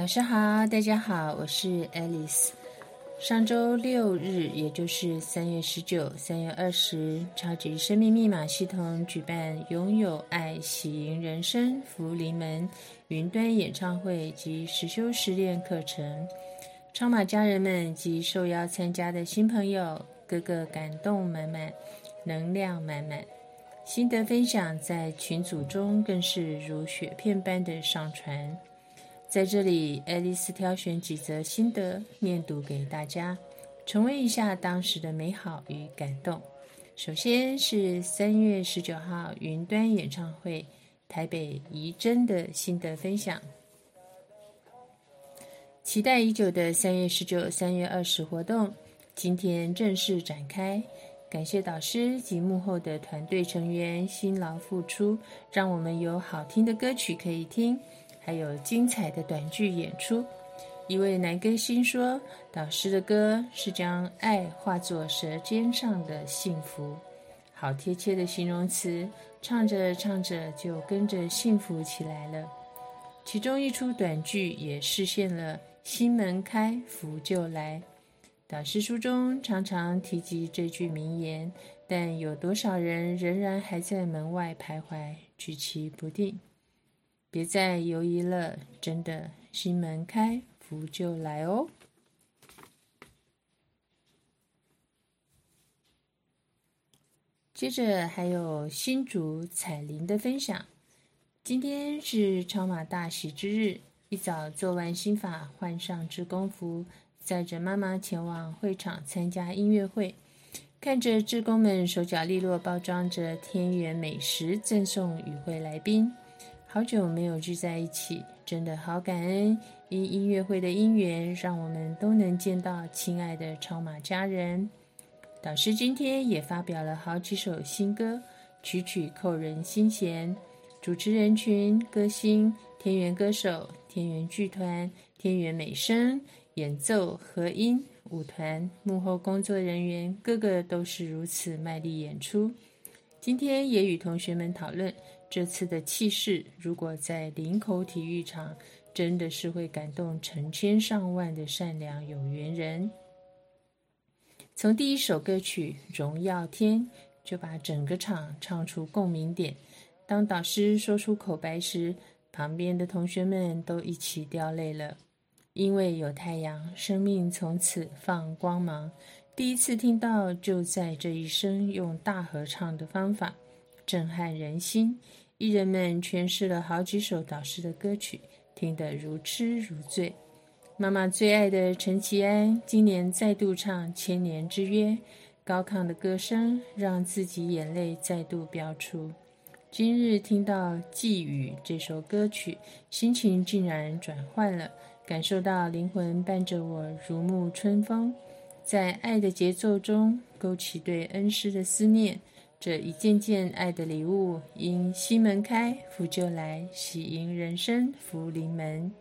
导师好，大家好，我是 Alice。上周六日，也就是三月十九、三月二十，超级生命密码系统举办“拥有爱，喜迎人生，福临门”云端演唱会及实修实练课程。超马家人们及受邀参加的新朋友，个个感动满满，能量满满，心得分享在群组中更是如雪片般的上传。在这里，爱丽丝挑选几则心得念读给大家，重温一下当时的美好与感动。首先是三月十九号云端演唱会，台北怡珍的心得分享。期待已久的三月十九、三月二十活动，今天正式展开。感谢导师及幕后的团队成员辛劳付出，让我们有好听的歌曲可以听。还有精彩的短剧演出。一位男歌星说：“导师的歌是将爱化作舌尖上的幸福，好贴切的形容词。唱着唱着就跟着幸福起来了。”其中一出短剧也实现了“心门开，福就来”。导师书中常常提及这句名言，但有多少人仍然还在门外徘徊，举棋不定？别再犹疑了，真的，心门开，福就来哦。接着还有新竹彩铃的分享。今天是超马大喜之日，一早做完心法，换上职工服，载着妈妈前往会场参加音乐会。看着职工们手脚利落，包装着天元美食，赠送与会来宾。好久没有聚在一起，真的好感恩！因音乐会的因缘，让我们都能见到亲爱的超马家人。导师今天也发表了好几首新歌，曲曲扣人心弦。主持人群、歌星、天元歌手、天元剧团、天元美声、演奏、和音、舞团、幕后工作人员，个个都是如此卖力演出。今天也与同学们讨论。这次的气势，如果在林口体育场，真的是会感动成千上万的善良有缘人。从第一首歌曲《荣耀天》就把整个场唱出共鸣点。当导师说出口白时，旁边的同学们都一起掉泪了。因为有太阳，生命从此放光芒。第一次听到，就在这一生用大合唱的方法。震撼人心，艺人们诠释了好几首导师的歌曲，听得如痴如醉。妈妈最爱的陈其安今年再度唱《千年之约》，高亢的歌声让自己眼泪再度飙出。今日听到《寄语》这首歌曲，心情竟然转换了，感受到灵魂伴着我如沐春风，在爱的节奏中勾起对恩师的思念。这一件件爱的礼物，因心门开，福就来，喜迎人生，福临门。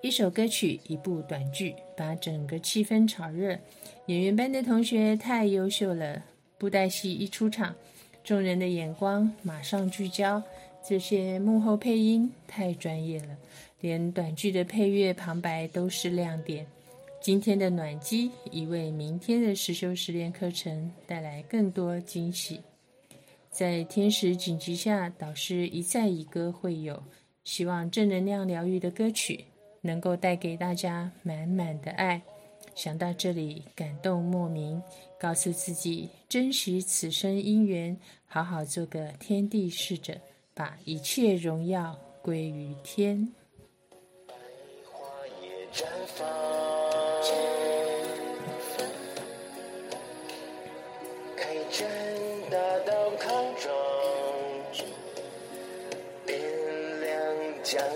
一首歌曲，一部短剧，把整个气氛炒热。演员班的同学太优秀了，布袋戏一出场，众人的眼光马上聚焦。这些幕后配音太专业了，连短剧的配乐旁白都是亮点。今天的暖机，已为明天的实修实练课程带来更多惊喜。在天使紧急下，导师一再以歌会友，希望正能量疗愈的歌曲能够带给大家满满的爱。想到这里，感动莫名，告诉自己珍惜此生因缘，好好做个天地使者，把一切荣耀归于天。花也绽放。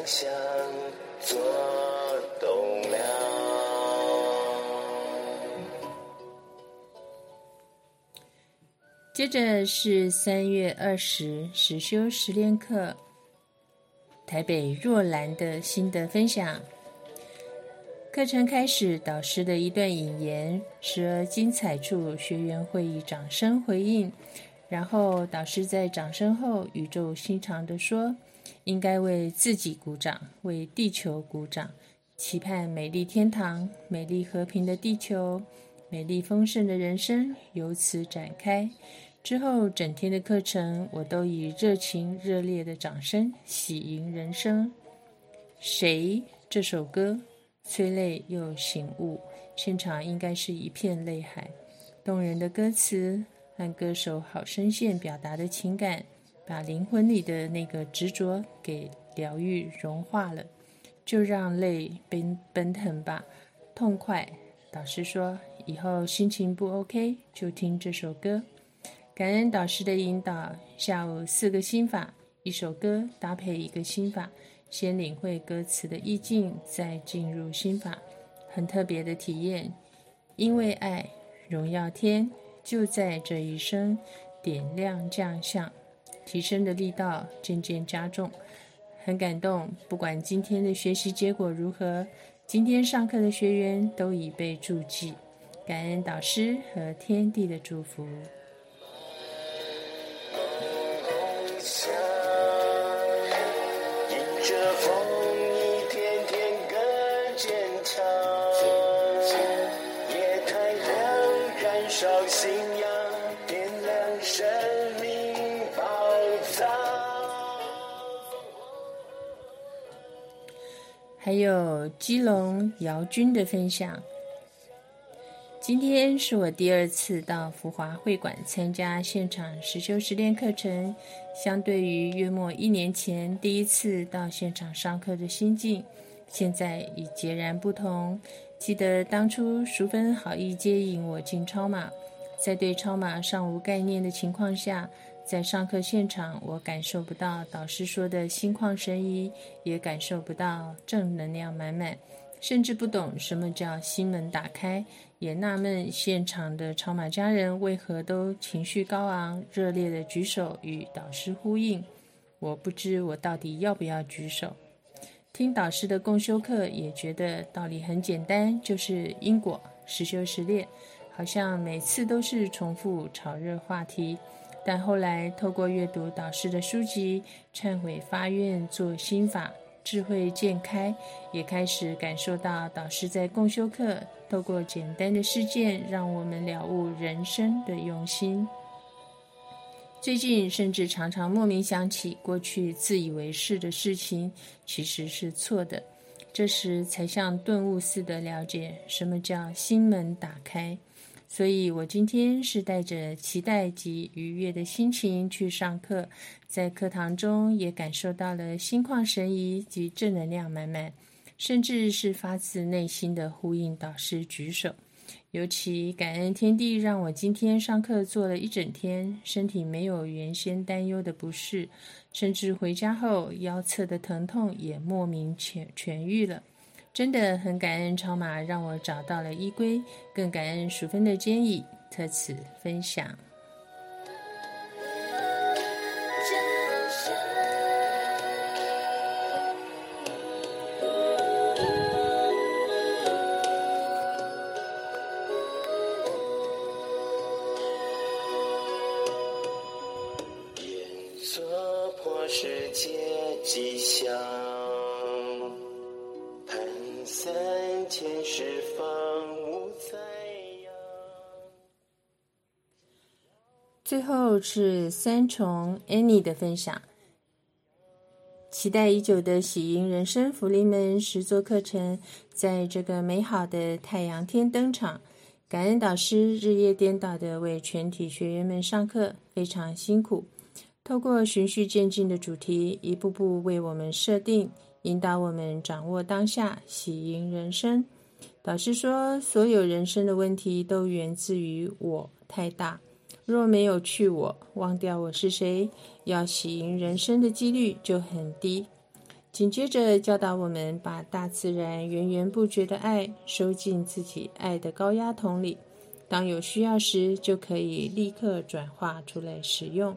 想做栋梁。接着是三月二十实修实练课，台北若兰的心得分享。课程开始，导师的一段引言，时而精彩处，学员会以掌声回应。然后，导师在掌声后语重心长地说：“应该为自己鼓掌，为地球鼓掌，期盼美丽天堂、美丽和平的地球、美丽丰盛的人生由此展开。”之后，整天的课程，我都以热情热烈的掌声喜迎人生。谁这首歌？催泪又醒悟，现场应该是一片泪海。动人的歌词和歌手好声线表达的情感，把灵魂里的那个执着给疗愈融化了。就让泪奔奔腾吧，痛快。导师说，以后心情不 OK 就听这首歌。感恩导师的引导，下午四个心法，一首歌搭配一个心法。先领会歌词的意境，再进入心法，很特别的体验。因为爱，荣耀天就在这一生点亮将相，提升的力道渐渐加重，很感动。不管今天的学习结果如何，今天上课的学员都已被注记，感恩导师和天地的祝福。信仰点亮生命宝藏还有基隆姚军的分享。今天是我第二次到福华会馆参加现场实修实练课程，相对于约莫一年前第一次到现场上课的心境，现在已截然不同。记得当初淑芬好意接引我进超马，在对超马尚无概念的情况下。在上课现场，我感受不到导师说的心旷神怡，也感受不到正能量满满，甚至不懂什么叫心门打开，也纳闷现场的超马家人为何都情绪高昂、热烈的举手与导师呼应。我不知我到底要不要举手。听导师的共修课，也觉得道理很简单，就是因果实修实练，好像每次都是重复炒热话题。但后来透过阅读导师的书籍，忏悔发愿做心法，智慧渐开，也开始感受到导师在共修课透过简单的事件，让我们了悟人生的用心。最近甚至常常莫名想起过去自以为是的事情，其实是错的。这时才像顿悟似的了解什么叫心门打开。所以我今天是带着期待及愉悦的心情去上课，在课堂中也感受到了心旷神怡及正能量满满，甚至是发自内心的呼应导师举手。尤其感恩天地，让我今天上课做了一整天，身体没有原先担忧的不适，甚至回家后腰侧的疼痛也莫名痊痊愈了。真的很感恩超马让我找到了依归，更感恩淑芬的建议，特此分享。变色破世界吉祥。最后是三重 Annie 的分享，期待已久的喜迎人生福临门十座课程，在这个美好的太阳天登场。感恩导师日夜颠倒的为全体学员们上课，非常辛苦。透过循序渐进的主题，一步步为我们设定，引导我们掌握当下，喜迎人生。导师说，所有人生的问题都源自于我太大。若没有去我，忘掉我是谁，要喜迎人生的几率就很低。紧接着教导我们，把大自然源源不绝的爱收进自己爱的高压桶里，当有需要时，就可以立刻转化出来使用。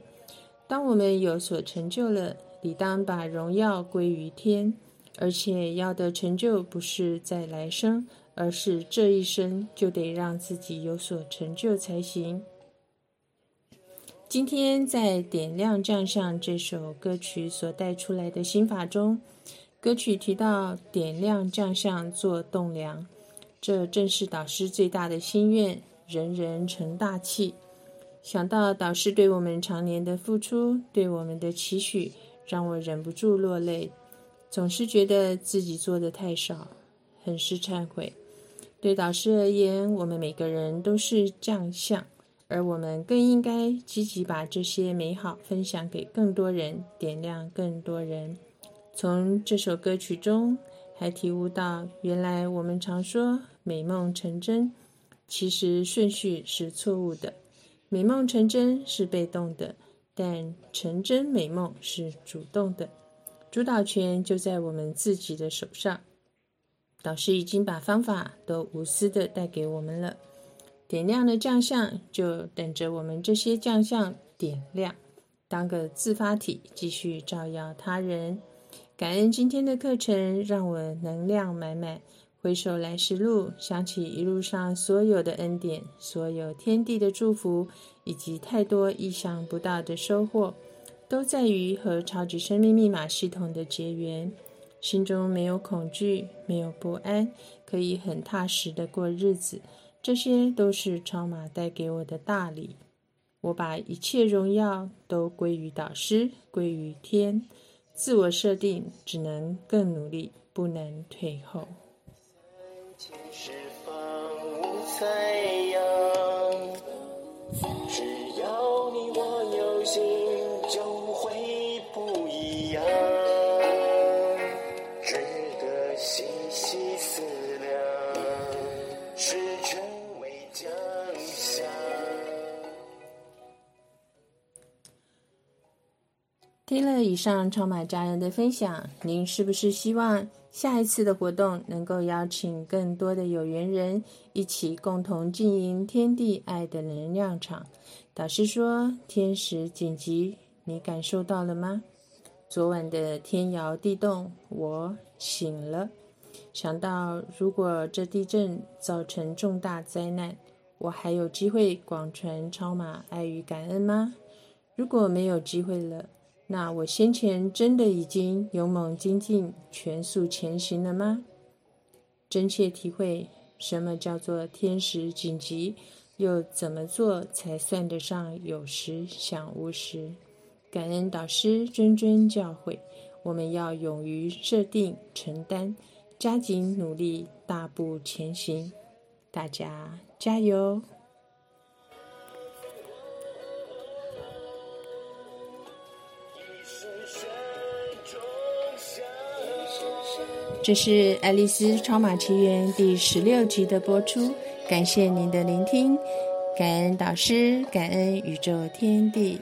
当我们有所成就了，理当把荣耀归于天。而且要的成就不是在来生，而是这一生就得让自己有所成就才行。今天在《点亮将相》这首歌曲所带出来的心法中，歌曲提到“点亮将相做栋梁”，这正是导师最大的心愿。人人成大器。想到导师对我们常年的付出，对我们的期许，让我忍不住落泪。总是觉得自己做的太少，很是忏悔。对导师而言，我们每个人都是将相。而我们更应该积极把这些美好分享给更多人，点亮更多人。从这首歌曲中，还体悟到，原来我们常说美梦成真，其实顺序是错误的。美梦成真是被动的，但成真美梦是主动的，主导权就在我们自己的手上。导师已经把方法都无私的带给我们了。点亮的将相，就等着我们这些将相点亮，当个自发体，继续照耀他人。感恩今天的课程，让我能量满满。回首来时路，想起一路上所有的恩典，所有天地的祝福，以及太多意想不到的收获，都在于和超级生命密码系统的结缘。心中没有恐惧，没有不安，可以很踏实的过日子。这些都是超马带给我的大礼，我把一切荣耀都归于导师，归于天。自我设定，只能更努力，不能退后。只要你我有心，听了以上超马家人的分享，您是不是希望下一次的活动能够邀请更多的有缘人一起共同经营天地爱的能量场？导师说：“天时紧急，你感受到了吗？昨晚的天摇地动，我醒了。想到如果这地震造成重大灾难，我还有机会广传超马爱与感恩吗？如果没有机会了。”那我先前真的已经勇猛精进、全速前行了吗？真切体会什么叫做天时紧急，又怎么做才算得上有时想无时？感恩导师谆谆教诲，我们要勇于设定、承担，加紧努力，大步前行。大家加油！这是《爱丽丝超马奇缘》第十六集的播出，感谢您的聆听，感恩导师，感恩宇宙天地。